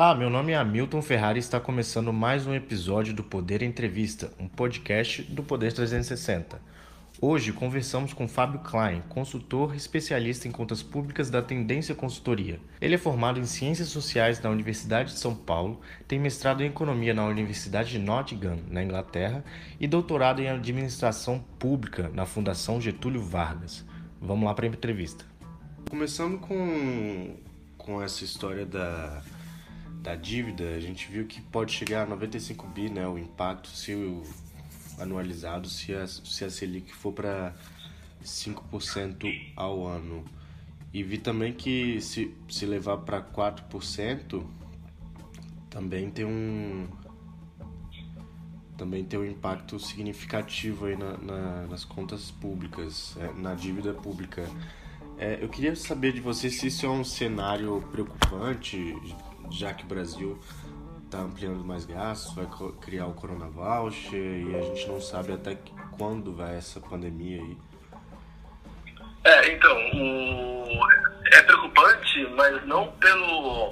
Olá, meu nome é Hamilton Ferrari e está começando mais um episódio do Poder Entrevista, um podcast do Poder 360. Hoje conversamos com Fábio Klein, consultor especialista em contas públicas da Tendência Consultoria. Ele é formado em Ciências Sociais da Universidade de São Paulo, tem mestrado em Economia na Universidade de Nottingham, na Inglaterra, e doutorado em Administração Pública na Fundação Getúlio Vargas. Vamos lá para a entrevista. Começando com, com essa história da da dívida, a gente viu que pode chegar a 95 bi, né, o impacto se o anualizado se a, se a Selic for para 5% ao ano. E vi também que se, se levar para 4%, também tem um também tem um impacto significativo aí na, na nas contas públicas, é, na dívida pública. É, eu queria saber de você se isso é um cenário preocupante, já que o Brasil está ampliando mais gastos, vai criar o Corona Voucher e a gente não sabe até quando vai essa pandemia aí. É, então, o... é preocupante, mas não pelo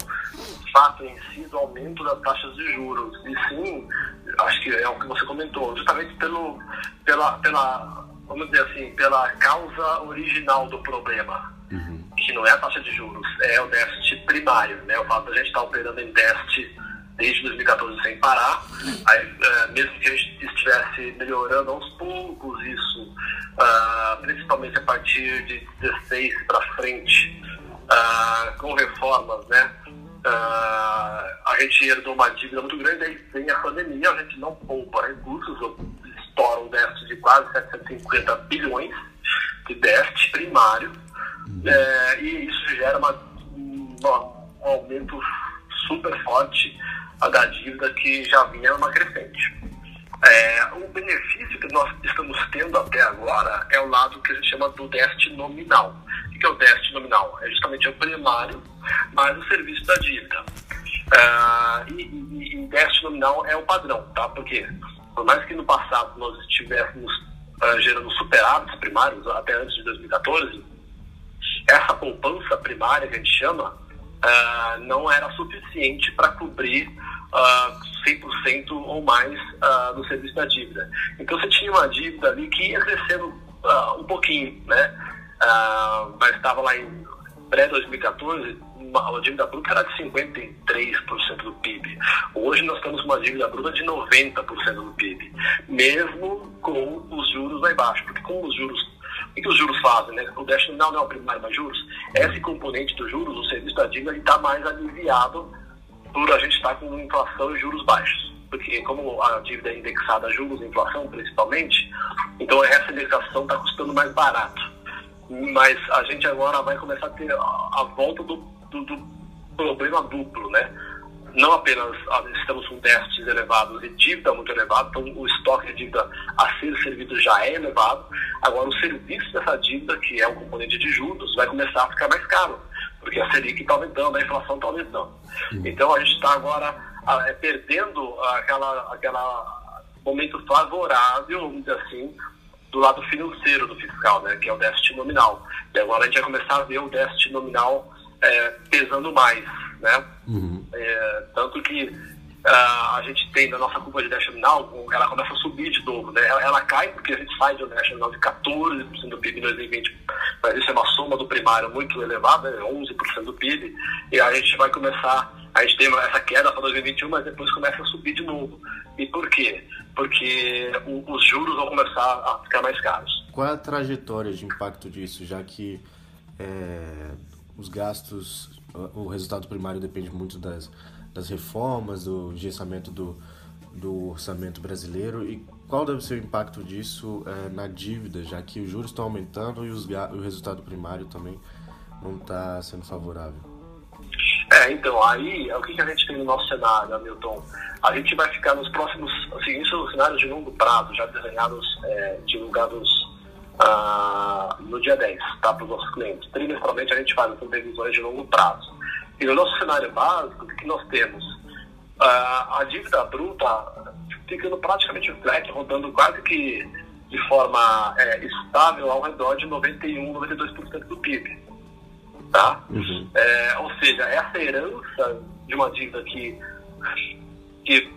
fato em si do aumento das taxas de juros, e sim, acho que é o que você comentou, justamente pelo, pela, pela, vamos dizer assim, pela causa original do problema. Uhum que não é a taxa de juros, é o déficit primário, né? O fato da gente estar operando em déficit desde 2014 sem parar, aí, é, mesmo que a gente estivesse melhorando aos poucos isso, uh, principalmente a partir de 16 para frente, uh, com reformas, né? Uh, a gente herdou uma dívida muito grande, aí vem a pandemia, a gente não poupa recursos, estoura um déficit de quase 750 bilhões de déficit primário, é, e isso gera uma, um, um aumento super forte da dívida que já vinha numa crescente. É, o benefício que nós estamos tendo até agora é o lado que a gente chama do déficit nominal. O que é o déficit nominal? É justamente o primário mais o serviço da dívida. É, e, e, e déficit nominal é o padrão, tá? Porque por mais que no passado nós estivéssemos uh, gerando superávitos primários até antes de 2014, essa poupança primária que a gente chama uh, não era suficiente para cobrir uh, 100% ou mais uh, do serviço da dívida. Então você tinha uma dívida ali que ia crescendo um pouquinho, né? Mas estava lá em pré-2014, a dívida bruta era de 53% do PIB. Hoje nós temos uma dívida bruta de 90% do PIB, mesmo com os juros lá embaixo, porque com os juros o que os juros fazem? Né? O déficit não, é o primário mais juros. Esse componente dos juros, o serviço da dívida, está mais aliviado por a gente estar tá com inflação e juros baixos. Porque como a dívida é indexada a juros inflação principalmente, então essa indexação está custando mais barato. Mas a gente agora vai começar a ter a volta do, do, do problema duplo, né? Não apenas ah, estamos com déficits elevados e dívida muito elevada, então o estoque de dívida a ser servido já é elevado. Agora, o serviço dessa dívida, que é o componente de juros, vai começar a ficar mais caro, porque a Selic está aumentando, a inflação está aumentando. Então, a gente está agora ah, é, perdendo aquela, aquela momento favorável, vamos dizer assim, do lado financeiro do fiscal, né, que é o déficit nominal. E agora a gente vai começar a ver o déficit nominal é, pesando mais né? Uhum. É, tanto que uh, a gente tem na nossa curva de déficit nominal, ela começa a subir de novo, né? Ela, ela cai porque a gente sai de um déficit nominal de 14% do PIB em 2020, mas isso é uma soma do primário muito elevada, né? 11% do PIB, e a gente vai começar, a gente tem essa queda para 2021, mas depois começa a subir de novo. E por quê? Porque o, os juros vão começar a ficar mais caros. Qual é a trajetória de impacto disso, já que é, os gastos o resultado primário depende muito das, das reformas, do engessamento do, do orçamento brasileiro e qual deve ser o impacto disso é, na dívida, já que os juros estão aumentando e, os, o resultado primário também não está sendo favorável? É, então, aí, o que a gente tem no nosso cenário, Hamilton? A gente vai ficar nos próximos, assim, isso são cenários de longo prazo, já desenhados, é, divulgados ah, no dia 10, tá, para os nossos clientes. Trimestralmente a gente faz essas previsões de longo prazo. E no nosso cenário básico, o que nós temos? Ah, a dívida bruta ficando praticamente flat, rodando quase que de forma é, estável ao redor de 91, 92% do PIB. Tá? Uhum. É, ou seja, essa herança de uma dívida que, que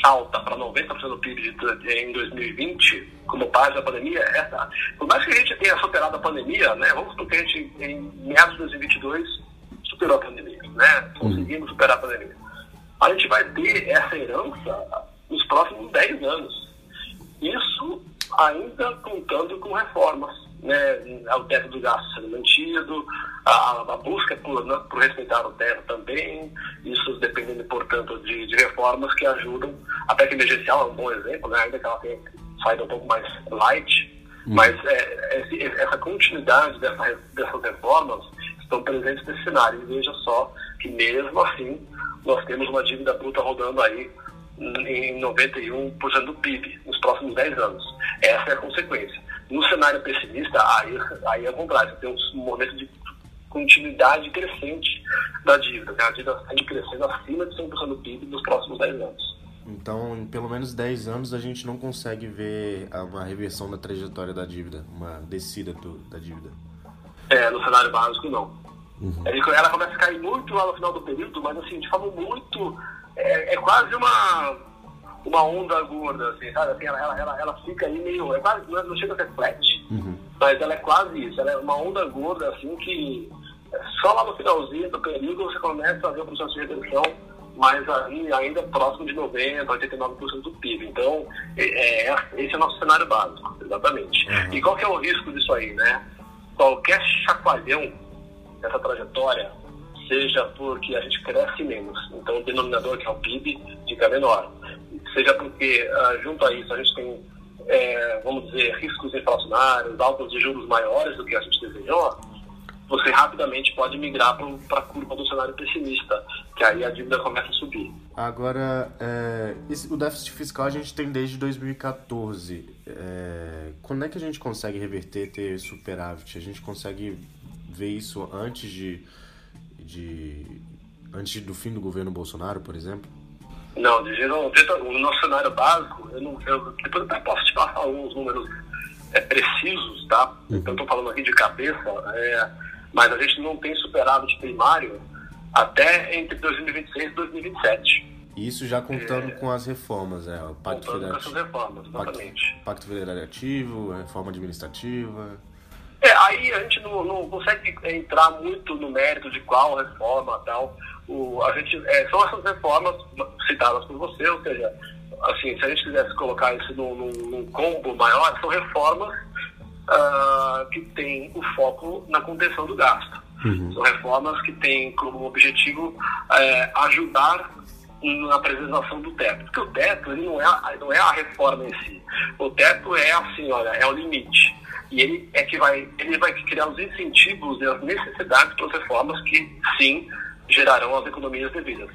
salta para 90% do PIB de, em 2020, como parte da pandemia, essa, por mais que a gente tenha superado a pandemia, né, vamos supor que a gente, em meados de 2022, superou a pandemia, né, conseguimos superar a pandemia. A gente vai ter essa herança nos próximos 10 anos. Isso ainda contando com reformas, né, o teto do gasto sendo mantido, a, a busca por, né, por respeitar o teto também, isso dependendo, portanto, de, de reformas que ajudam. A PEC emergencial é um bom exemplo, né, ainda que ela tenha saído um pouco mais light, hum. mas é, esse, essa continuidade dessa, dessas reformas estão presentes nesse cenário. E veja só que mesmo assim nós temos uma dívida bruta rodando aí em 91% do PIB nos próximos 10 anos. Essa é a consequência. No cenário pessimista, aí, aí é o contrário. Tem um momento de continuidade crescente da dívida. Né? A dívida está crescendo acima de 100% do PIB nos próximos 10 anos. Então, em pelo menos 10 anos, a gente não consegue ver uma reversão da trajetória da dívida, uma descida do, da dívida. É, no cenário básico, não. Uhum. Ela começa a cair muito lá no final do período, mas assim, de forma muito. É, é quase uma, uma onda gorda, assim, sabe? Assim, ela, ela, ela, ela fica aí meio. É quase, não chega a ser flat, uhum. mas ela é quase isso. Ela é uma onda gorda, assim, que só lá no finalzinho do período você começa a ver o processo de redução mas ainda próximo de 90%, 89% do PIB. Então, é, é, esse é o nosso cenário básico, exatamente. Uhum. E qual que é o risco disso aí, né? Qualquer chacoalhão dessa trajetória, seja porque a gente cresce menos, então o denominador, que é o PIB, fica menor. Seja porque, uh, junto a isso, a gente tem, é, vamos dizer, riscos inflacionários, altos de juros maiores do que a gente desejou, você rapidamente pode migrar para a curva do cenário pessimista, que aí a dívida começa a subir. Agora, é, esse, o déficit fiscal a gente tem desde 2014. É, quando é que a gente consegue reverter, ter superávit? A gente consegue ver isso antes de, de antes do fim do governo Bolsonaro, por exemplo? Não, de jeito O nosso cenário básico, eu não, eu, depois eu até posso te passar alguns números é, precisos, tá? Uhum. Eu estou falando aqui de cabeça. É, mas a gente não tem superávit primário até entre 2026 e 2027. Isso já contando é, com as reformas, é, o Pacto contando Federativo. com essas reformas, exatamente. Pacto, Pacto Federativo, reforma administrativa. É, aí a gente não, não, consegue entrar muito no mérito de qual reforma tal. O, a gente, é, são essas reformas citadas por você, ou seja, assim, se a gente quisesse colocar isso num, num, num combo maior, são reformas uh, que tem o foco na contenção do gasto. Uhum. São reformas que têm como objetivo uh, ajudar na preservação do teto. Porque o teto ele não, é, não é a reforma em si. O teto é assim, olha, é o limite. E ele é que vai, ele vai criar os incentivos e as necessidades para as reformas que, sim, gerarão as economias devidas.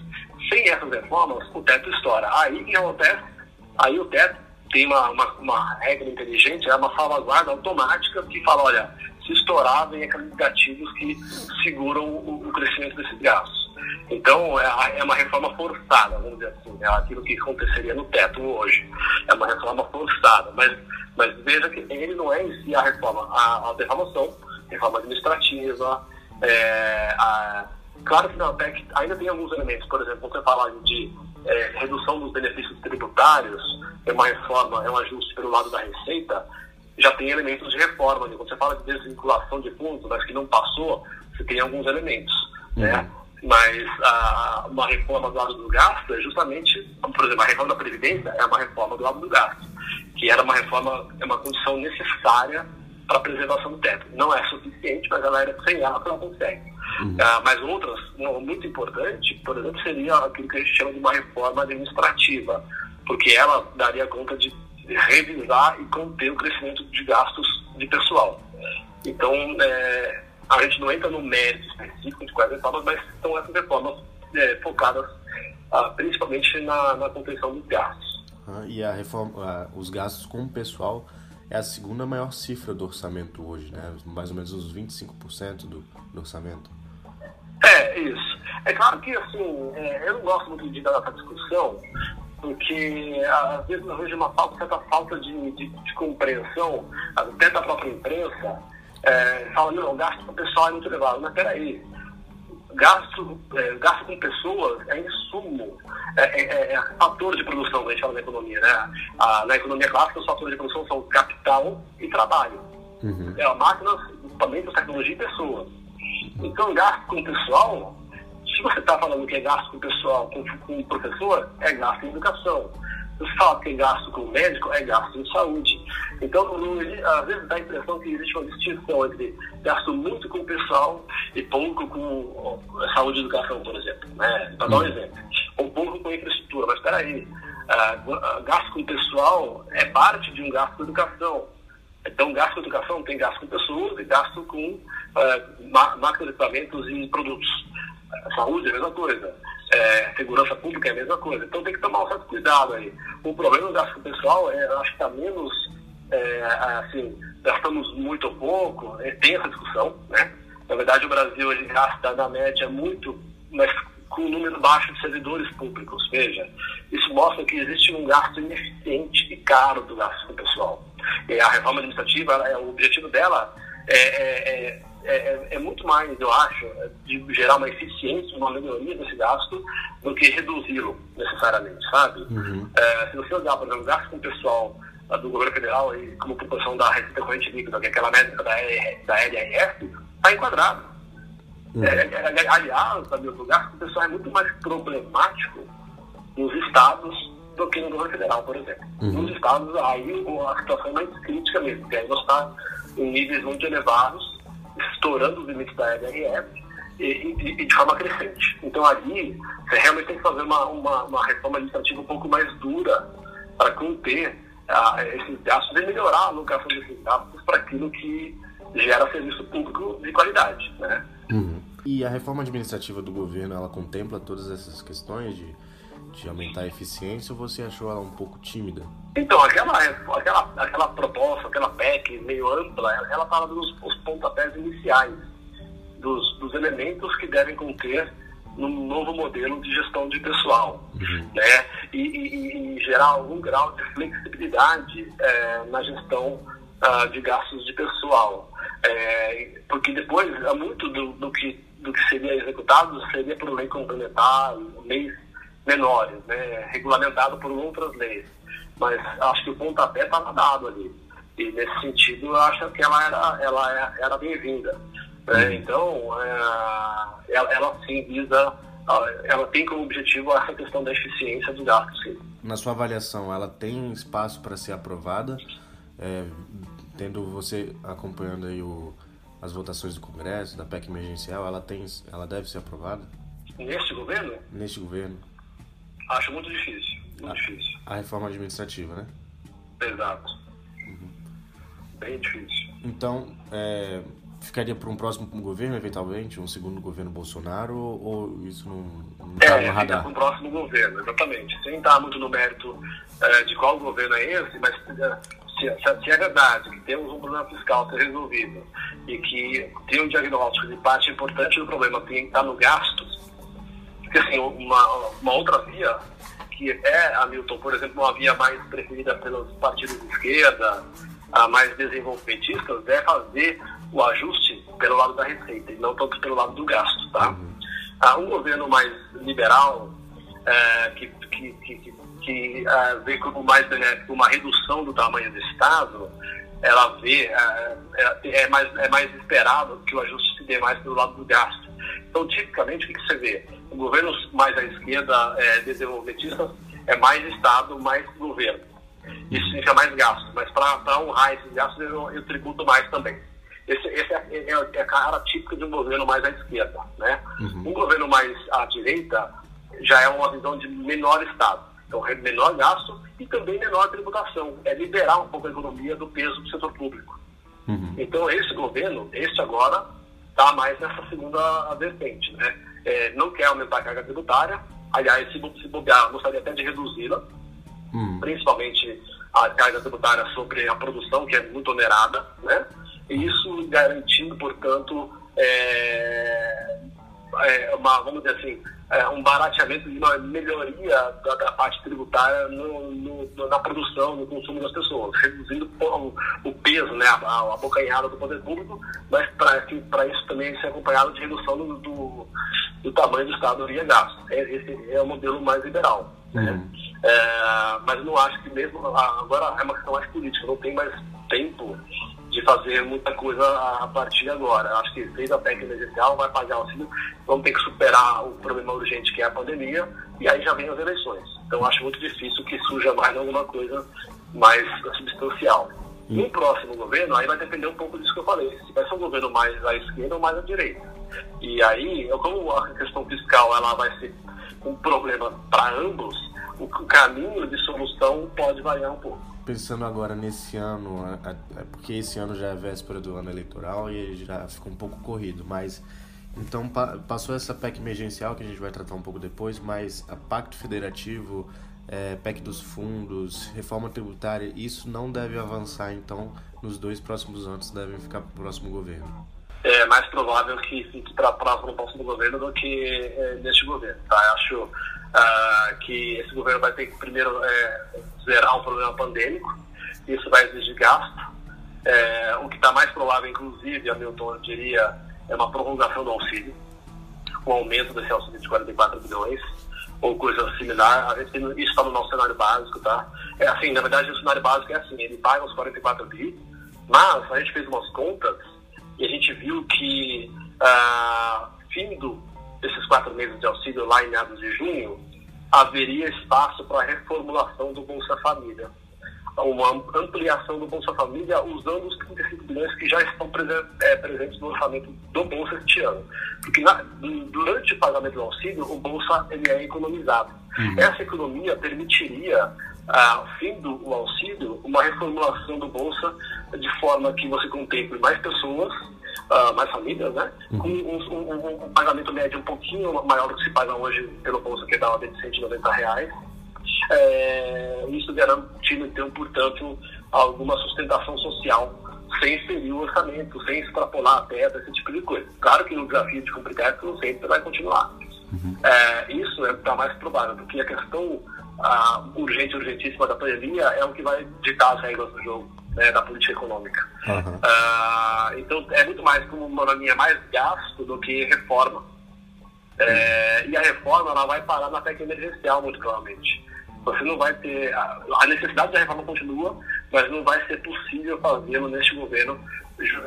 Sem essas reformas, o teto estoura. Aí o que acontece? Aí o teto tem uma, uma, uma, regra inteligente, é uma salvaguarda automática que fala, olha, se estourar, vem aqueles gatilhos que seguram o, o crescimento desses gastos. Então, é, é, uma reforma forçada, vamos dizer assim, é aquilo que aconteceria no teto hoje. É uma reforma forçada, mas, mas veja que ele não é em si a reforma, a, a defamação, reforma administrativa, é, a, claro que na PEC ainda tem alguns elementos, por exemplo, você fala de é, redução dos benefícios tributários, é uma reforma, é um ajuste pelo lado da receita, já tem elementos de reforma. Né? Quando você fala de desvinculação de fundos, mas que não passou, você tem alguns elementos. Né? Uhum. Né? Mas a, uma reforma do lado do gasto é justamente, por exemplo, a reforma da Previdência é uma reforma do lado do gasto, que era uma reforma, é uma condição necessária para a preservação do teto. Não é suficiente, mas ela era sem ela que ela consegue. Uhum. Ah, mas outras, não, muito importante, por exemplo, seria aquilo que a gente chama de uma reforma administrativa, porque ela daria conta de revisar e conter o crescimento de gastos de pessoal. Então, é, a gente não entra no mérito específico de quais reformas, mas são essas reformas é, focadas ah, principalmente na, na contenção dos gastos. E a reforma, os gastos com o pessoal é a segunda maior cifra do orçamento hoje, né? Mais ou menos uns 25% do, do orçamento. É, isso. É claro que, assim, é, eu não gosto muito de dar essa discussão, porque às vezes eu vejo uma falta, certa falta de, de, de compreensão, até da própria imprensa, é, fala, não, o gasto para o pessoal é muito elevado. Mas peraí, gasto, é, gasto com pessoas é insumo, é, é, é, fator de produção, que a gente fala na economia. Né? A, na economia clássica, os fatores de produção são capital e trabalho. Uhum. É, máquinas, equipamentos, tecnologia e pessoas. Então, gasto com pessoal, se você está falando que é gasto com pessoal, com, com professor, é gasto em educação. Você fala que é gasto com médico, é gasto em saúde. Então, às vezes dá a impressão que existe uma distinção entre gasto muito com o pessoal e pouco com saúde e educação, por exemplo. Né? Para dar um uhum. exemplo. Ou pouco com infraestrutura. Mas espera aí, gasto com o pessoal é parte de um gasto com educação. Então, gasto com educação tem gasto com pessoas e gasto com uh, máquinas, equipamentos e produtos. Saúde é a mesma coisa. É, segurança pública é a mesma coisa. Então tem que tomar um certo cuidado aí. O problema do gasto pessoal é, acho que está menos é, assim, gastamos muito ou pouco, é, tem essa discussão, né? Na verdade, o Brasil ele gasta, na média, muito, mas com um número baixo de servidores públicos. Veja, isso mostra que existe um gasto ineficiente e caro do gasto pessoal. E a reforma administrativa, ela, o objetivo dela é, é, é, é, muito mais, eu acho, de gerar uma eficiência, uma melhoria desse gasto, do que reduzi-lo necessariamente, sabe? Uhum. se você olhar, por exemplo, o gasto com o pessoal do governo federal e como proporção da receita corrente líquida, que é aquela métrica da, da LRF, está enquadrado. Uhum. É, é, é, aliás, sabe, o gasto pessoal é muito mais problemático nos estados do que no governo federal, por exemplo. Uhum. Nos estados, aí a situação é mais crítica mesmo, porque aí nós está em níveis muito elevados, estourando os limites da LRF e, e, e, de forma crescente. Então ali, você realmente tem que fazer uma, uma, uma reforma administrativa um pouco mais dura para conter a, esses gastos e melhorar a alocação desses gastos para aquilo que gera serviço público de qualidade. Né? Uhum. E a reforma administrativa do governo, ela contempla todas essas questões de, de aumentar a eficiência ou você achou ela um pouco tímida? Então, aquela, aquela, aquela proposta, aquela PEC meio ampla, ela fala dos os pontapés iniciais, dos, dos elementos que devem conter num novo modelo de gestão de pessoal, uhum. né? E, e, e, gerar algum grau de flexibilidade é, na gestão uh, de gastos de pessoal, é, porque depois muito do, do, que do que seria executado seria por lei complementar, leis menores, né? Regulamentado por outras leis, mas acho que o pontapé estava dado ali e nesse sentido eu acho que ela era ela era bem-vinda. Né? Uhum. Então, é, ela, ela sim visa, ela tem como objetivo essa questão da eficiência do gasto. Sim. Na sua avaliação, ela tem espaço para ser aprovada, é, tendo você acompanhando aí o, as votações do Congresso, da PEC emergencial, ela, tem, ela deve ser aprovada? Neste governo? Neste governo. Acho muito difícil, muito a, difícil. A reforma administrativa, né? Exato. Uhum. Bem difícil. Então, é, ficaria para um próximo governo, eventualmente, um segundo governo Bolsonaro, ou, isso não, está é, no radar? para um próximo governo, exatamente. Sem estar muito no mérito é, de qual governo é esse, mas é, se, se, é verdade que temos um problema fiscal a ser resolvido e que tem um diagnóstico de parte importante do problema tem que estar no gasto, assim, uma, uma outra via que é, Hamilton, por exemplo, uma via mais preferida pelos partidos de esquerda, a mais desenvolvimentistas, é fazer o ajuste pelo lado da receita e não tanto pelo lado do gasto. Tá? Ah, um governo mais liberal, é, que, que, que, que é, vê como mais benéfico uma redução do tamanho do Estado, ela vê, é, é, é, mais, é mais esperado que o ajuste se dê mais pelo lado do gasto. Então, tipicamente, o que você vê? Governos mais à esquerda, é, desenvolvimentistas, é mais Estado, mais governo. Isso significa mais gasto, mas para honrar esses gastos eu, eu tributo mais também. Esse, esse é, é, é, a cara típica de um governo mais à esquerda. Né? Uhum. Um governo mais à direita já é uma visão de menor Estado. Então, menor gasto e também menor tributação. É liberar um pouco a economia do peso do setor público. Uhum. Então, esse governo, este agora, está mais nessa segunda vertente. Né? É, não quer aumentar a carga tributária. Aliás, se, se bobear, gostaria até de reduzi-la, uhum. principalmente a carga tributária sobre a produção, que é muito onerada. Né? e isso garantindo, portanto, é, é uma, vamos dizer assim, é, um barateamento uma melhoria da, da parte tributária no, no, na produção, no consumo das pessoas, reduzindo o, o peso, né, a, a abocanhada do poder público, mas para isso também ser acompanhado de redução do, do, do, tamanho do Estado via gasto. É, esse é o modelo mais liberal. Né? Uhum. É, mas não acho que mesmo agora é uma questão mais política, não tem mais tempo de fazer muita coisa a partir de agora. Acho que fez a PEC emergencial, vai pagar o auxílio, vamos ter que superar o problema urgente que é a pandemia, e aí já vem as eleições. Então acho muito difícil que surja mais alguma coisa mais substancial. Hum. No próximo governo, aí vai depender um pouco disso que eu falei. Se vai ser um governo mais à esquerda ou mais à direita. E aí, como a questão fiscal ela vai ser um problema para ambos, o caminho de solução pode variar um pouco pensando agora nesse ano, é, porque esse ano já é véspera do ano eleitoral e já ficou um pouco corrido, mas então passou essa PEC emergencial que a gente vai tratar um pouco depois, mas a Pacto Federativo, é, PEC dos fundos, reforma tributária, isso não deve avançar então nos dois próximos anos, devem ficar para o próximo governo. É mais provável que fique para o próximo governo do que é, neste governo. Tá? Eu acho uh, que esse governo vai ter que primeiro é, zerar o problema pandêmico, isso vai exigir gasto. É, o que está mais provável, inclusive, Hamilton, eu diria, é uma prorrogação do auxílio, um aumento desse auxílio de 44 bilhões, ou coisa similar. Gente, isso está no nosso cenário básico, tá? É assim, na verdade, o cenário básico é assim, ele paga os 44 bi, mas a gente fez umas contas e a gente viu que, ah, fim do, desses quatro meses de auxílio lá em meados de junho, haveria espaço para a reformulação do Bolsa Família. Uma ampliação do Bolsa Família usando os 35 bilhões que já estão é, presentes no orçamento do Bolsa este ano. Porque na, durante o pagamento do auxílio, o Bolsa ele é economizado. Uhum. Essa economia permitiria, ao fim do auxílio, uma reformulação do Bolsa de forma que você contemple mais pessoas uh, mais famílias, né? Uhum. Com um, um, um, pagamento médio um pouquinho maior do que se paga hoje pelo bolsa, que ordem de 190 reais. É, isso garantindo, então, portanto, alguma sustentação social sem ferir o orçamento, sem extrapolar a terra, esse tipo de coisa. Claro que o desafio de cumprir teto sempre vai continuar. Uhum. É, isso é está mais provável, porque a questão a urgente, urgentíssima da pandemia é o que vai ditar as regras do jogo né, da política econômica. Uhum. Uh, então, é muito mais como uma linha mais gasto do que reforma. É, e a reforma ela vai parar na PEC emergencial, muito provavelmente. Você não vai ter. A necessidade da reforma continua, mas não vai ser possível fazê-lo neste governo,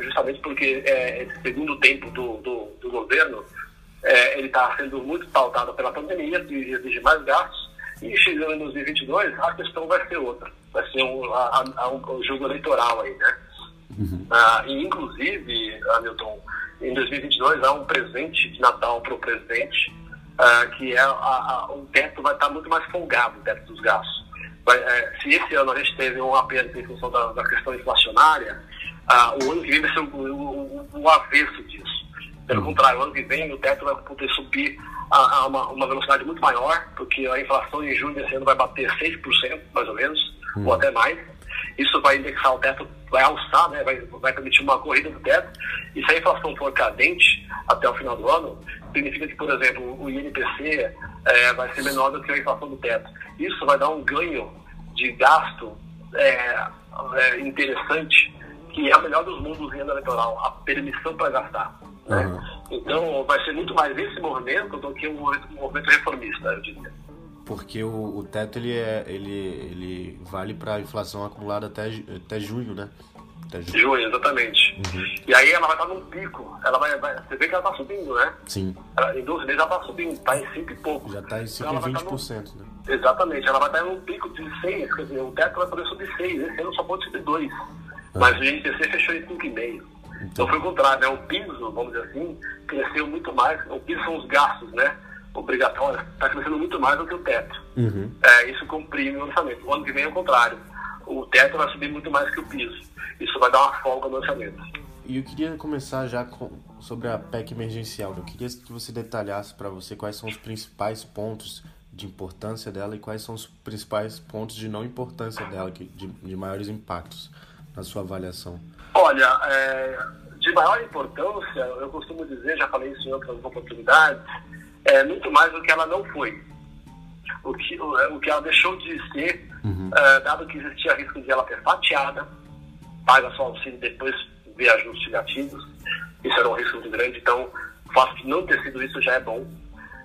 justamente porque é, esse segundo tempo do, do, do governo é, ele está sendo muito pautado pela pandemia, que exige mais gastos, e chegando em 2022, a questão vai ser outra vai ser um, a, a, um jogo eleitoral aí, né? Uhum. Ah, e, inclusive, Hamilton, em 2022 há um presente de Natal para o presidente, ah, que é a, a, o teto vai estar muito mais folgado, o teto dos gastos. Vai, é, se esse ano a gente teve um aperto em função da, da questão inflacionária, ah, o ano que vem vai ser o, o, o avesso disso. Pelo uhum. contrário, o ano que vem o teto vai poder subir a, a uma, uma, velocidade muito maior, porque a inflação em junho desse ano vai bater 6%, mais ou menos hum. ou até mais. Isso vai indexar o teto, vai alçar, né, vai, vai permitir uma corrida do teto. E se a inflação for cadente até o final do ano, significa que, por exemplo, o INPC é, vai ser menor do que a inflação do teto. Isso vai dar um ganho de gasto é, é, interessante, que é a melhor dos mundos em ano eleitoral, a permissão para gastar. Né? Uhum. Então, vai ser muito mais esse movimento do que um movimento, um movimento reformista, eu diria porque o, o teto ele, é, ele, ele vale para a inflação acumulada até, até junho, né? Até junho. junho exatamente. Uhum. E aí ela vai estar num pico. Ela vai, vai, você vê que ela está subindo, né? Sim. Ela, em 12 meses ela está subindo, está em 5 e pouco. Já está em 5 então, e 20%, num... né? Exatamente. Ela vai estar em um pico de 6, quer dizer, o teto vai poder subir 6. Esse ano só pode subir 2. Ah. Mas o INPC fechou em 5,5. Então. foi o contrário, né? O piso, vamos dizer assim, cresceu muito mais. O piso são os gastos, né? obrigatória está crescendo muito mais do que o teto. Uhum. É, isso comprime o orçamento. O ano que vem é o contrário. O teto vai subir muito mais que o piso. Isso vai dar uma folga no orçamento. E eu queria começar já com, sobre a PEC emergencial. Eu queria que você detalhasse para você quais são os principais pontos de importância dela e quais são os principais pontos de não importância dela, de, de maiores impactos na sua avaliação. Olha, é, de maior importância, eu costumo dizer, já falei isso em outras oportunidades, é muito mais do que ela não foi. O que, o, o que ela deixou de ser, uhum. uh, dado que existia risco de ela ser fatiada, paga só auxílio depois ver ajustes negativos. Isso era um risco muito grande, então o fato de não ter sido isso já é bom.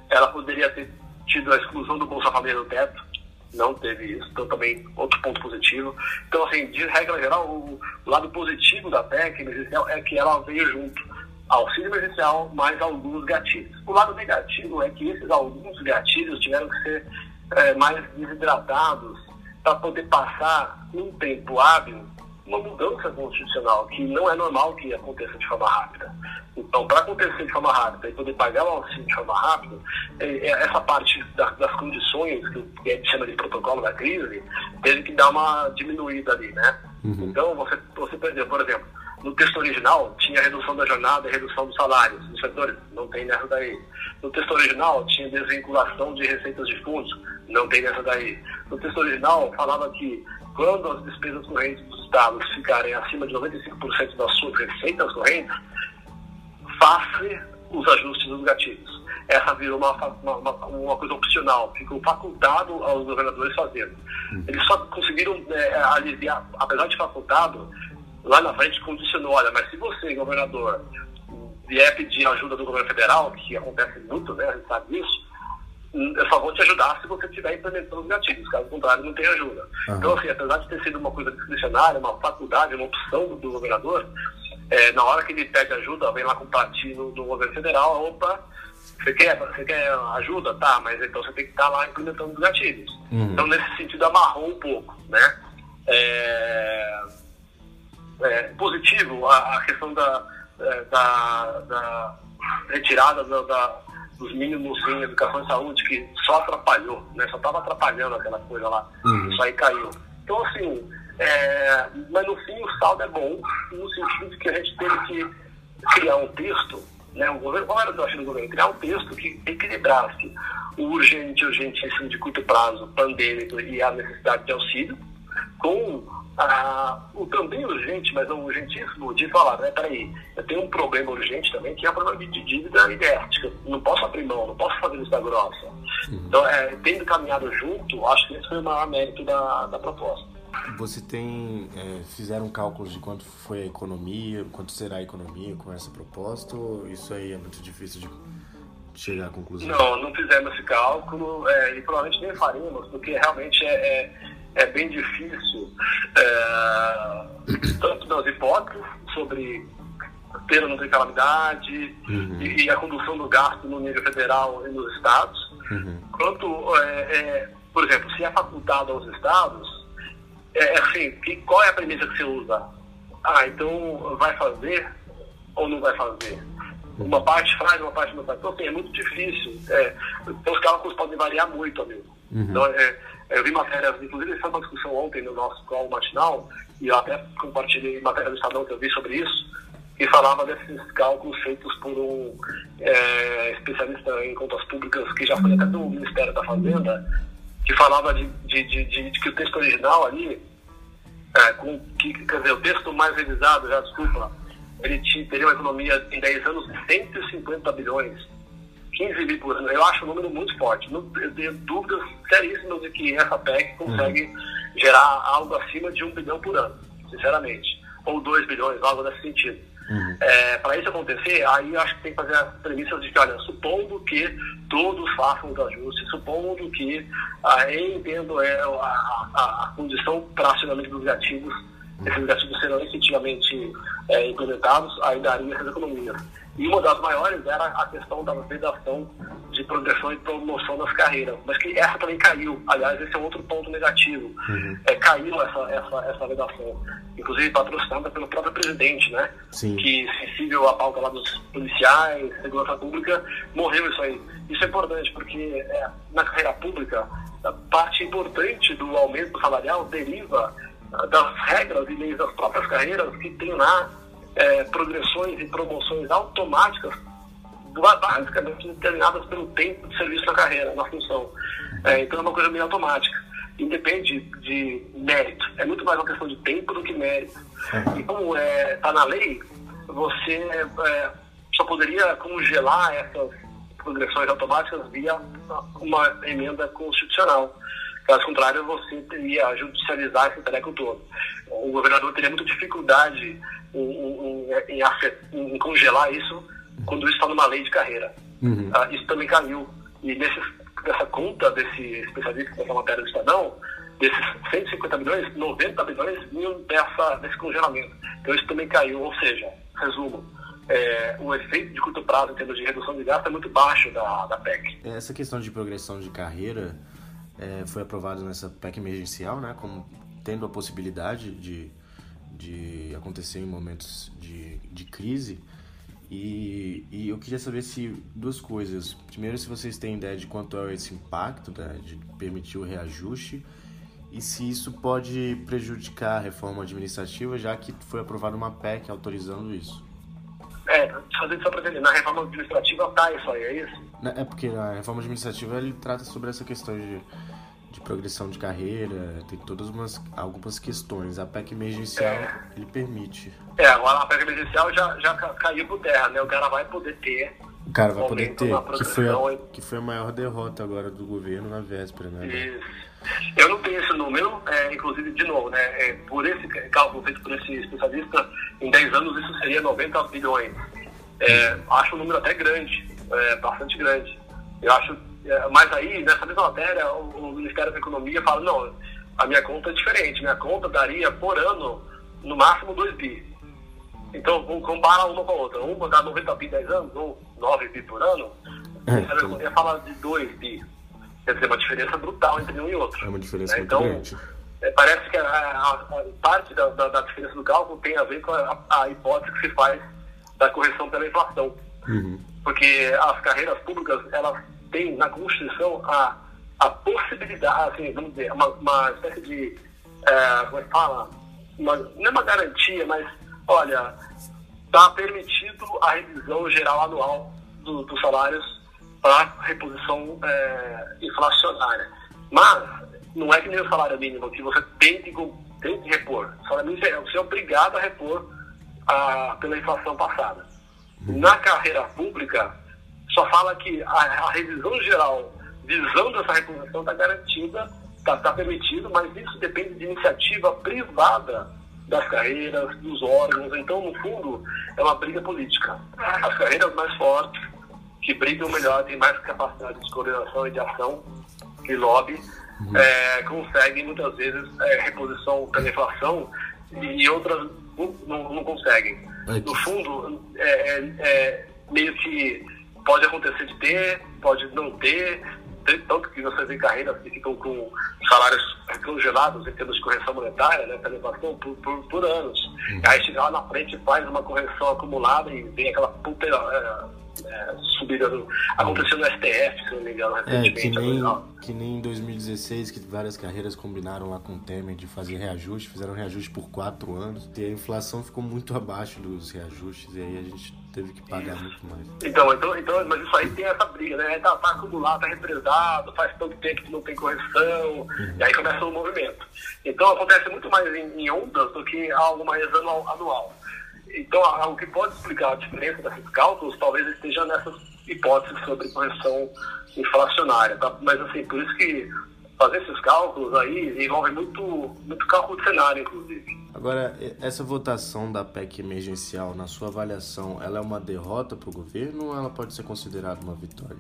Ela poderia ter tido a exclusão do Bolsa Família do teto, não teve isso, então também outro ponto positivo. Então, assim, de regra geral, o, lado positivo da PEC emergencial é que ela veio junto auxílio emergencial mais alguns gatilhos. O lado negativo é que esses alguns gatilhos tiveram que ser é, mais desidratados para poder passar um tempo hábil uma mudança constitucional, que não é normal que aconteça de forma rápida. Então, para acontecer de forma rápida e poder pagar o auxílio de forma rápida, é, é, essa parte das condições que o gente chama de protocolo da crise, teve que dar uma diminuída ali, né? Uhum. Então, você, você perdeu, por exemplo, no texto original tinha redução da jornada e redução dos salários dos setores, não tem nessa daí. No texto original tinha desvinculação de receitas de fundos, não tem nessa daí. No texto original falava que quando as despesas correntes dos estados ficarem acima de 95% das suas receitas correntes, faça os ajustes dos gatilhos. Essa virou uma, uma, uma, coisa opcional, ficou facultado aos governadores fazerem. Hum. Eles só conseguiram é, aliviar, apesar de facultado, lá na frente condicionou, olha, mas se você, governador, vier pedir ajuda do governo federal, que acontece muito, né, a gente sabe disso, eu só vou te ajudar se você estiver implementando os gatilhos, caso contrário, não tem ajuda. Uhum. Então, assim, apesar de ter sido uma coisa discricionária, uma faculdade, uma opção do, do governador, é, na hora que ele pede ajuda, vem lá com o partido do governo federal, opa, você quer, você quer ajuda? Tá, mas então você tem que estar lá implementando os gatilhos. Uhum. Então, nesse sentido, amarrou um pouco, né? É, é positivo a, a questão da, é, da, da retirada da, da dos mínimos em educação e saúde, que só atrapalhou, né? Só estava atrapalhando aquela coisa lá. Uhum. Isso aí caiu. Então, assim, é, mas no fim o saldo é bom, no sentido de que a gente teve que criar um texto, né? O governo, qual era o desafio do governo? Criar um texto que equilibrasse o urgente, urgentíssimo de curto prazo, pandêmico e a necessidade de auxílio, com ah, o também urgente, mas não urgentíssimo, de falar, né, peraí, eu tenho um problema urgente também, que é o problema de dívida idética. Não posso abrir mão, não posso fazer da grossa. Uhum. Então, é, tendo caminhado junto, acho que esse foi o maior mérito da, da proposta. Você tem, é, fizeram cálculos de quanto foi a economia, quanto será a economia com essa proposta, ou isso aí é muito difícil de chegar à conclusão? Não, não fizemos esse cálculo, é, e provavelmente nem faremos, porque realmente é, é é bem difícil, é, tanto das hipóteses sobre ter ou não ter calamidade uhum. e, e, a condução do gasto no nível federal e nos estados, uhum. quanto, é, é, por exemplo, se é facultado aos estados, é, é assim, que, qual é a premissa que você usa? Ah, então vai fazer ou não vai fazer? Uma parte faz, uma parte não faz. Então, assim, é muito difícil. É, então, os cálculos podem variar muito, amigo. Uhum. Então, é, eu vi matérias, inclusive foi uma discussão ontem no nosso call matinal, e eu até compartilhei matéria do Estadão que eu vi sobre isso, que falava desses cálculos feitos por um é, especialista em contas públicas, que já foi até do Ministério da Fazenda, que falava de, de, de, de, que o texto original ali, é, com, que, quer dizer, o texto mais revisado, já desculpa, ele teria uma economia em 10 anos de 150 bilhões 15 bi por ano, eu acho um número muito forte. eu tenho dúvidas seríssimas de que essa PEC consegue uhum. gerar algo acima de um bilhão por ano, sinceramente. Ou 2 bilhões, algo nesse sentido. Uhum. É, Para isso acontecer, aí eu acho que tem que fazer as premissas de que, olha, supondo que todos façam os ajustes, supondo que, ah, entendo é, a, a, a condição para acionamento dos uhum. esses gatilhos serão efetivamente é, implementados, aí daria essas economias. E uma das maiores era a questão da vedação de progressão e promoção das carreiras. Mas que essa também caiu. Aliás, esse é outro ponto negativo. Uhum. É, caiu essa, essa, essa vedação. Inclusive patrocinada pelo próprio presidente, né? Sim. Que, sensível à pauta lá dos policiais, segurança pública, morreu isso aí. Isso é importante, porque é, na carreira pública, parte importante do aumento salarial deriva ah, das regras e leis das próprias carreiras que tem lá é, progressões e promoções automáticas, basicamente determinadas pelo tempo de serviço na carreira, na função. É, então é uma coisa meio automática. Independe de mérito. É muito mais uma questão de tempo do que mérito. E como está é, tá na lei, você é, só poderia congelar essas progressões automáticas via uma emenda constitucional. Caso contrário, você teria judicializar esse treco todo. O governador teria muita dificuldade em, em, em, em congelar isso quando isso está numa lei de carreira. Uhum. Ah, isso também caiu. E nesse, nessa conta desse especialista dessa matéria do Estadão, desses 150 milhões, 90 milhões vinham dessa, desse congelamento. Então isso também caiu. Ou seja, resumo, é, o efeito de curto prazo em termos de redução de gasto é muito baixo da, da PEC. Essa questão de progressão de carreira é, foi aprovada nessa PEC emergencial, né, como tendo a possibilidade de, de acontecer em momentos de, de crise. E, e, eu queria saber se duas coisas. Primeiro, se vocês têm ideia de quanto é esse impacto né, de permitir o reajuste e se isso pode prejudicar a reforma administrativa, já que foi aprovada uma PEC autorizando isso. É, fazer só para entender, na reforma administrativa tá isso aí, é isso? É porque a reforma administrativa ele trata sobre essa questão de, de progressão de carreira, tem todas umas, algumas questões. A PEC emergencial é. ele permite. É, agora a PEC emergencial já, já caiu por terra, né? O cara vai poder ter. O cara vai poder ter, que foi, a, que foi a maior derrota agora do governo na véspera, né? Isso. Eu não tenho esse número, é, inclusive, de novo, né, é, por esse cálculo feito por esse especialista, em 10 anos isso seria 90 bilhões. É, acho um número até grande, é, bastante grande. Eu acho, mas aí, nessa mesma matéria, o, Ministério da Economia fala, não, a minha conta é diferente, minha conta daria por ano, no máximo 2 bi. Então, compara uma com a outra. Uma dá 90 bi 10 anos, ou 9 bi por ano, é, o Ministério da Economia fala de 2 bi. Quer dizer, uma diferença brutal entre um e outro. É uma diferença né? muito então, grande. É, parece que a, a, a parte da, da, da, diferença do cálculo tem a ver com a, a, hipótese que se faz da correção pela inflação. Uhum. Porque as carreiras públicas, elas têm na Constituição a, a possibilidade, assim, vamos dizer, uma, uma espécie de, é, como é que fala? Uma, não é uma garantia, mas, olha, está permitido a revisão geral anual do, dos salários para reposição é, inflacionária. Mas não é que nem o salário mínimo, que você tem que, tem que repor. O salário mínimo é, você é obrigado a repor a, pela inflação passada. Na carreira pública, só fala que a, a revisão geral visando essa reposição está garantida, está tá permitido, mas isso depende de iniciativa privada das carreiras, dos órgãos. Então, no fundo, é uma briga política. As carreiras mais fortes que brigam melhor, têm mais capacidade de coordenação e de ação e lobby, uhum. é, conseguem muitas vezes é, reposição pela inflação e outras não, não, conseguem. No fundo, é, é, é, meio que pode acontecer de ter, pode não ter, tanto que você vê carreiras que ficam com salários congelados em termos de correção monetária, né, pela inflação, por, por, por anos. Uhum. Aí chega lá na frente faz uma correção acumulada e vem aquela puta é, é, subida do, aconteceu no STF, se não me engano, recentemente. É, que nem, que nem em 2016, que várias carreiras combinaram lá com o Temer de fazer reajuste, fizeram reajuste por quatro anos, e a inflação ficou muito abaixo dos reajustes, e aí a gente teve que pagar muito mais. Então, então, então, mas isso aí tem essa briga, né? Tá, tá acumulado, tá represado, faz tanto tempo que não tem correção, uhum. e aí começa o movimento. Então acontece muito mais em, em ondas do que algo mais anual. anual. Então, o que pode explicar a diferença desses cálculos talvez esteja nessas hipóteses sobre correção inflacionária. Tá? Mas, assim, por isso que fazer esses cálculos aí envolve muito, muito cálculo de cenário, inclusive. Agora, essa votação da PEC emergencial, na sua avaliação, ela é uma derrota para o governo ou ela pode ser considerada uma vitória?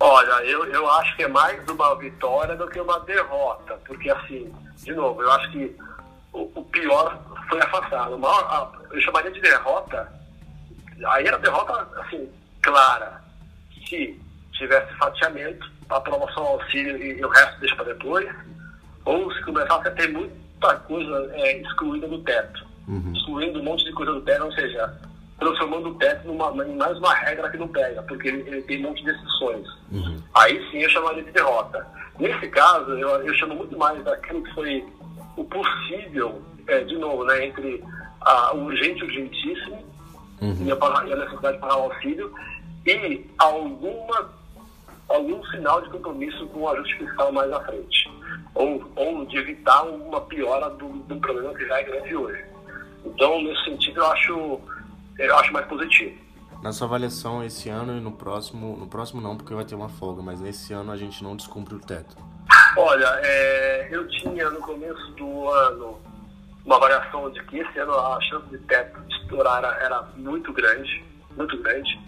Olha, eu, eu acho que é mais uma vitória do que uma derrota, porque, assim, de novo, eu acho que o, o pior foi afastado. Maior, a, eu chamaria de derrota, aí era derrota, assim, clara. Se tivesse fatiamento, a promoção ao auxílio e, e o resto deixa para depois, ou se começasse a ter muita coisa é, excluída do teto. Uhum. Excluindo um monte de coisa do teto, ou seja, transformando o teto numa, em mais uma regra que não pega, porque ele, ele tem um monte de exceções. Uhum. Aí sim eu chamaria de derrota. Nesse caso, eu, eu chamo muito mais daquilo que foi o possível, é, de novo, né, entre a, o urgente urgentíssimo uhum. e, a, e, a, necessidade de pagar o auxílio e alguma, algum sinal de compromisso com o ajuste fiscal mais à frente. Ou, ou de evitar uma piora do, do problema que já é grande hoje. Então, nesse sentido, eu acho, eu acho mais positivo. Na sua avaliação esse ano e no próximo, no próximo não, porque vai ter uma folga, mas nesse ano a gente não descumpre o teto. Olha, é, eu tinha no começo do ano uma avaliação de que esse ano a chance de teto estourar era, era muito grande, muito grande,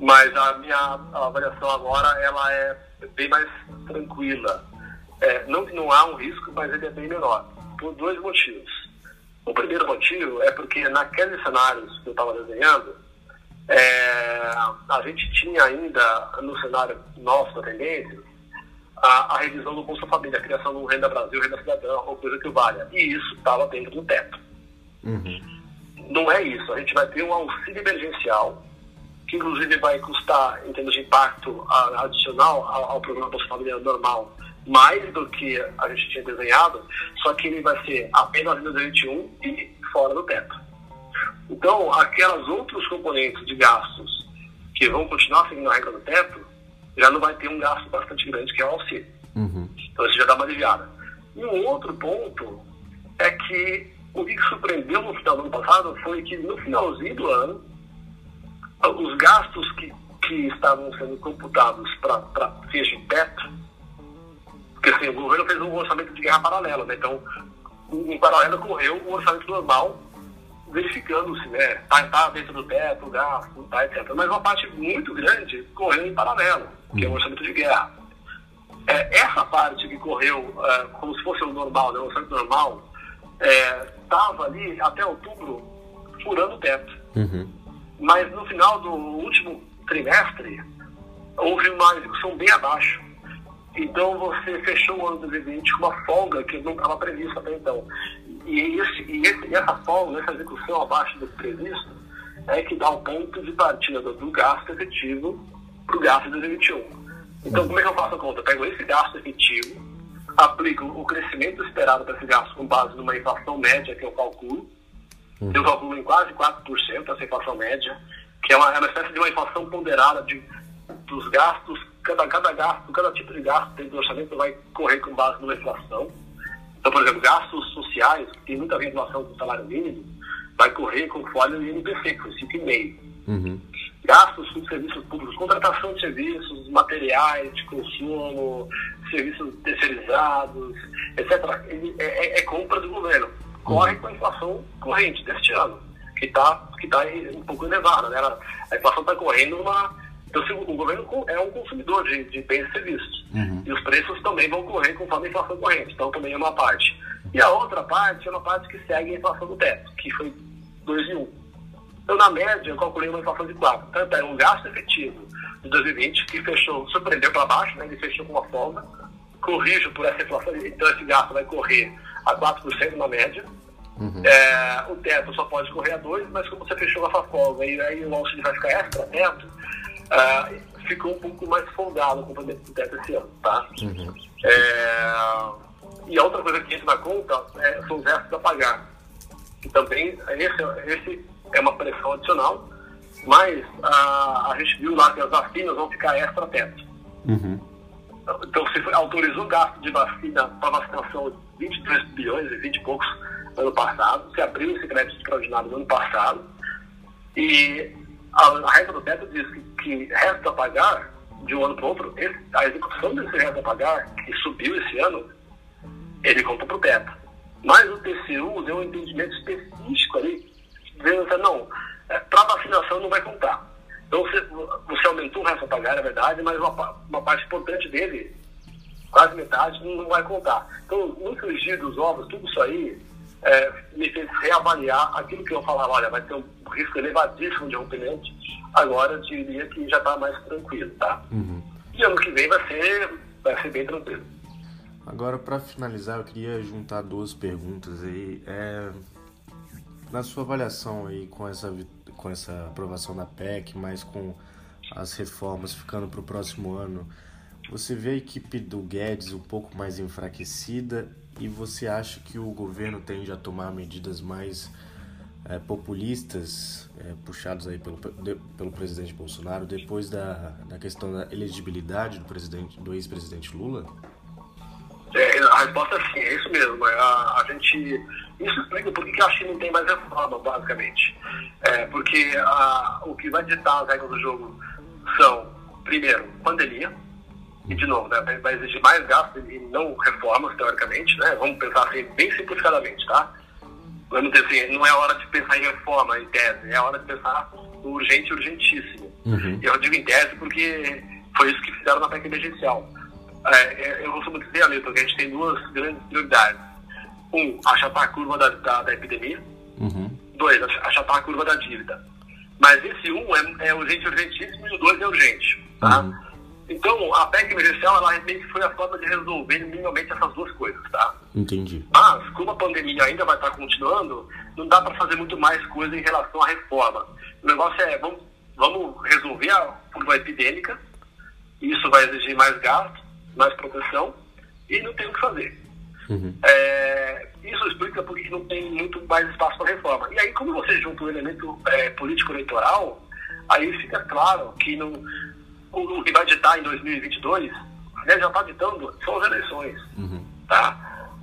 mas a minha avaliação agora ela é bem mais tranquila. É, não que não há um risco, mas ele é bem menor, por dois motivos. O primeiro motivo é porque naqueles cenários que eu estava desenhando, é, a gente tinha ainda no cenário nosso da tendência a, a, revisão do Bolsa Família, a criação do Renda Brasil, Renda Cidadã, ou coisa que valha. E isso estava dentro do teto. Uhum. Não é isso. A gente vai ter um auxílio emergencial, que inclusive vai custar, em termos de impacto adicional ao, ao programa Bolsa Família normal, mais do que a gente tinha desenhado, só que ele vai ser apenas em 2021 e fora do teto. Então, aquelas outros componentes de gastos que vão continuar seguindo a regra do teto, já não vai ter um gasto bastante grande, que é o auxílio. Uhum. Então, isso já dá uma aliviada. E um outro ponto é que o que surpreendeu no final do ano passado foi que no finalzinho do ano, os gastos que, que estavam sendo computados para fecho de teto, porque assim, o governo fez um orçamento de guerra paralelo, né? Então, em paralelo correu o orçamento normal, verificando se né, tá, tá dentro do teto, o gasto, tá, etc. Mas uma parte muito grande correu em paralelo, que é o orçamento de guerra. É, essa parte que correu é, como se fosse o normal, né, o orçamento normal, estava é, ali até outubro furando o teto. Uhum. Mas no final do último trimestre, houve uma execução bem abaixo. Então você fechou o ano de 2020 com uma folga que não estava prevista até então. E, esse, e, esse, essa folga, essa execução abaixo do previsto, é que dá o ponto de partida do gasto efetivo para o gasto de 2021. Então, como é que eu faço a conta? Eu pego esse gasto efetivo, aplico o crescimento esperado para esse gasto com base numa inflação média que eu calculo. Uhum. Eu calculo em quase 4% essa inflação média, que é uma, é uma espécie de uma inflação ponderada de, dos gastos cada, cada gasto, cada tipo de gasto dentro do orçamento vai correr com base numa inflação. Então, por exemplo, gastos sociais, que tem muita relação com o salário mínimo, vai correr conforme o INPC, que foi 5,5. Uhum. Gastos com serviços públicos, contratação de serviços, materiais de consumo, serviços terceirizados, etc. É, é, é compra do governo. Corre uhum. com a inflação corrente deste ano, que está que tá um pouco elevada. Né? A inflação está correndo uma então, o governo é um consumidor de, de bens e serviços. Uhum. E os preços também vão correr conforme a inflação corrente. Então, também é uma parte. E a outra parte é uma parte que segue a inflação do teto, que foi 2 e 1. Então, na média, eu calculei uma inflação de 4. Então, pego um gasto efetivo de 2020, que fechou, surpreendeu para baixo, né? ele fechou com uma folga, corrijo por essa inflação, então esse gasto vai correr a 4% na média. Uhum. É, o teto só pode correr a 2%, mas como você fechou essa folga e aí o auxílio vai ficar extra teto, uh, ficou um pouco mais folgado o complemento do teto esse ano, tá? Uhum. É, e a outra coisa que entra na conta é, são os restos a pagar. Que também, esse, esse é uma pressão adicional, mas a, a gente viu lá que as vacinas vão ficar extra teto. Uhum. Então, se autorizou gasto de vacina para vacinação 23 bilhões e 20 e poucos no ano passado, se abriu esse crédito extraordinário no ano passado, e a, a regra do teto diz que, que resto a pagar de um ano para o outro, esse, a execução desse resto a pagar, que subiu esse ano, ele conta para o teto. Mas o TCU deu um entendimento específico ali, dizendo assim, não, é, para vacinação não vai contar. Então você, você aumentou o resto a pagar, é verdade, mas uma, uma parte importante dele, quase metade, não, vai contar. Então, no frigir dos ovos, tudo isso aí, é, me fez reavaliar aquilo que eu falava, olha, vai ter um risco elevadíssimo de rompimento, agora eu diria que já está mais tranquilo, tá? Uhum. E ano que vem vai ser, vai ser bem tranquilo. Agora, para finalizar, eu queria juntar duas perguntas aí. É, na sua avaliação aí com essa, com essa aprovação da PEC, mas com as reformas ficando para o próximo ano, você vê a equipe do Guedes um pouco mais enfraquecida e você acha que o governo tende a tomar medidas mais é, populistas é, puxados aí pelo, de, pelo presidente Bolsonaro depois da, da questão da elegibilidade do presidente do ex-presidente Lula? É, a resposta é sim, é isso mesmo. É, a, a gente isso explica por que a China não tem mais reforma, basicamente. É, porque a, o, que vai ditar as regras do jogo são, primeiro, pandemia, e de novo, né, vai exigir mais gastos e não reformas, teoricamente, né? Vamos pensar assim, bem simplificadamente, tá? Vamos dizer assim, não é hora de pensar em reforma, em tese, é hora de pensar no urgente e urgentíssimo. Uhum. Eu digo em tese porque foi isso que fizeram na PEC emergencial. É, é, eu costumo dizer, Alito, que a gente tem duas grandes prioridades. Um, achatar a curva da, da, da epidemia. Uhum. Dois, achatar a curva da dívida. Mas esse um é, é urgente urgentíssimo e o dois é urgente. Tá? Uhum. Então, a PEC emergencial, ela realmente foi a forma de resolver minimamente essas duas coisas, tá? Entendi. Mas, como a pandemia ainda vai estar continuando, não dá para fazer muito mais coisa em relação à reforma. O negócio é, vamos, vamos resolver a curva epidêmica, isso vai exigir mais gasto, mais proteção, e não tem o que fazer. Uhum. É, isso explica porque não tem muito mais espaço para reforma. E aí, como você junta o elemento é, político-eleitoral, aí fica claro que não, o, que vai ditar em 2022, né, já está ditando, são as eleições. Uhum. Tá?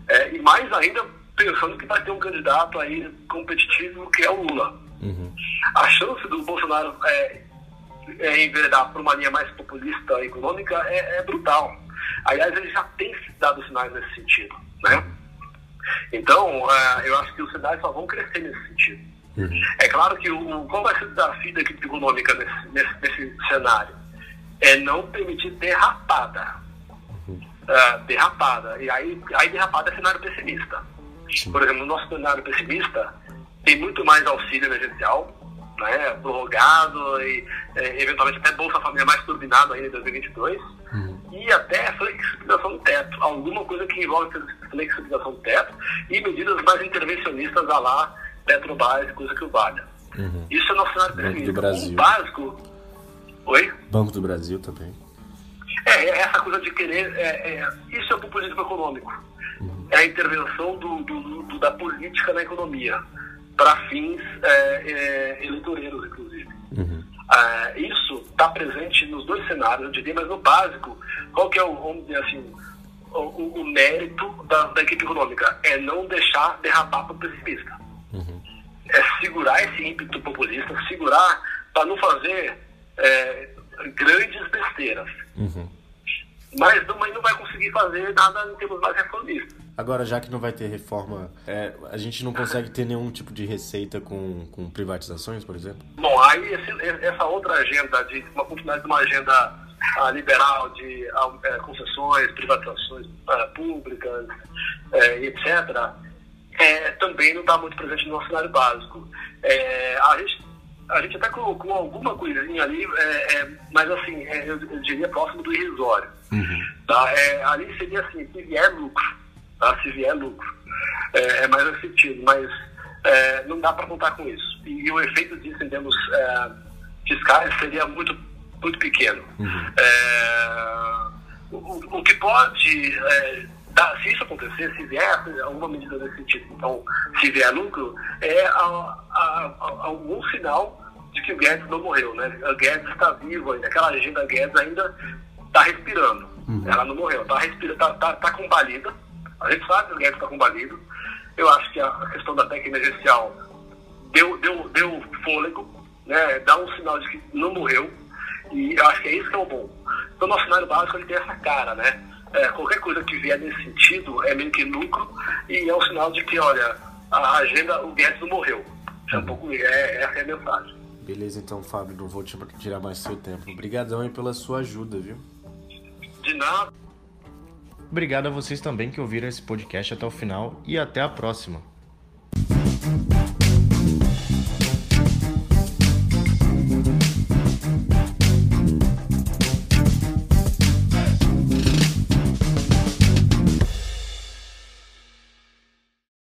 É, e mais ainda pensando que vai ter um candidato aí competitivo que é o Lula. Uhum. A chance do Bolsonaro é, é enveredar por uma linha mais populista econômica é, é brutal. Aliás, ele já tem dado sinais nesse sentido. Né? Então, uh, eu acho que os sinais só vão crescer nesse sentido. Uhum. É claro que o, qual vai ser o desafio da equipe econômica nesse, nesse, nesse cenário? É não permitir derrapada. Uh, derrapada. E aí, aí derrapada é cenário pessimista. Sim. Por exemplo, no nosso cenário pessimista, tem muito mais auxílio emergencial, né, prorrogado e é, eventualmente até Bolsa Família mais turbinado ainda em 2022 uhum. e até flexibilização do teto, alguma coisa que envolve flexibilização do teto e medidas mais intervencionistas a lá Petrobras, coisa que o valha. Uhum. Isso é nosso cenário Brasil. O básico... Oi? Banco do Brasil também. É, é essa coisa de querer... É, é, isso é o populismo econômico. Uhum. É a intervenção do, do, do, da política na economia para fins é, é, eleitoreiros, inclusive. Uhum. É, isso está presente nos dois cenários, eu diria, mas no básico, qual que é o, vamos dizer assim, o, o mérito da, da, equipe econômica? É não deixar derrapar para o pessimista. Uhum. É segurar esse ímpeto populista, segurar para não fazer é, grandes besteiras. Uhum. Mas, não, mas não vai conseguir fazer nada em termos mais reformistas. Agora, já que não vai ter reforma, é, a gente não consegue ter nenhum tipo de receita com, com privatizações, por exemplo? Bom, aí esse, essa outra agenda, de uma continuidade de uma agenda uh, liberal de uh, concessões, privatizações uh, públicas, etc., é, também não está muito presente no nosso cenário básico. É, a, gente, a gente até colocou alguma coisinha ali, é, é mas assim, é, eu, eu, diria próximo do irrisório. Uhum. Tá? ali seria assim, se vier lucro tá? se vier lucro. É, é mais nesse sentido, mas é, não dá para contar com isso. E, e, o efeito disso em termos é, fiscais seria muito, muito pequeno. Uhum. É, o, o, que pode, dar, se isso acontecer, se vier alguma medida desse tipo, então, se vier lucro, é a, a, a, algum sinal de que o Guedes não morreu, né? O Guedes está vivo ainda, aquela agenda Guedes ainda está respirando. Uhum. Ela não morreu, está respirando, está tá, tá combalida a gente sabe que o Guedes está combalido. Eu acho que a questão da PEC emergencial deu, deu, deu fôlego, né? dá um sinal de que não morreu. E eu acho que é isso que é o bom. Então, nosso cenário básico ele tem essa cara, né? É, qualquer coisa que vier nesse sentido é meio que lucro e é um sinal de que, olha, a agenda, o Guedes não morreu. É um pouco, é, essa é a mensagem. Beleza, então, Fábio, não vou te tirar mais seu tempo. Obrigadão aí pela sua ajuda, viu? De nada. Obrigado a vocês também que ouviram esse podcast até o final e até a próxima.